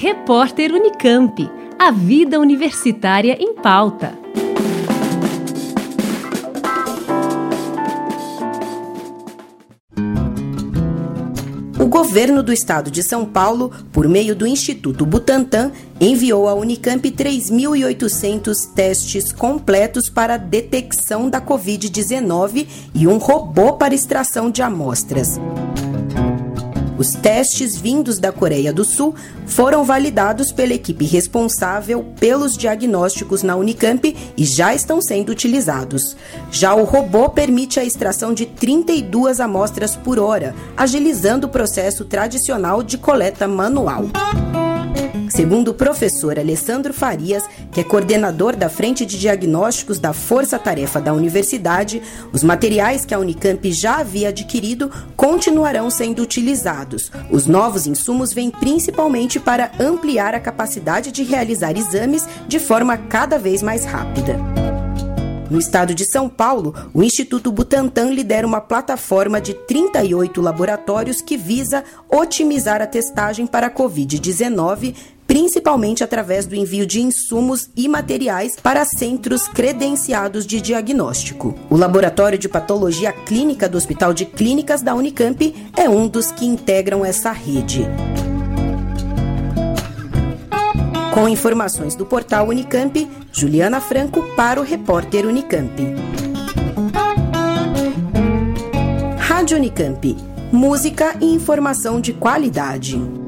Repórter Unicamp. A vida universitária em pauta. O governo do estado de São Paulo, por meio do Instituto Butantan, enviou à Unicamp 3.800 testes completos para detecção da Covid-19 e um robô para extração de amostras. Os testes vindos da Coreia do Sul foram validados pela equipe responsável pelos diagnósticos na Unicamp e já estão sendo utilizados. Já o robô permite a extração de 32 amostras por hora, agilizando o processo tradicional de coleta manual. Segundo o professor Alessandro Farias, que é coordenador da Frente de Diagnósticos da Força Tarefa da Universidade, os materiais que a Unicamp já havia adquirido continuarão sendo utilizados. Os novos insumos vêm principalmente para ampliar a capacidade de realizar exames de forma cada vez mais rápida. No estado de São Paulo, o Instituto Butantan lidera uma plataforma de 38 laboratórios que visa otimizar a testagem para a Covid-19 principalmente através do envio de insumos e materiais para centros credenciados de diagnóstico. O Laboratório de Patologia Clínica do Hospital de Clínicas da Unicamp é um dos que integram essa rede. Com informações do portal Unicamp, Juliana Franco para o repórter Unicamp. Rádio Unicamp. Música e informação de qualidade.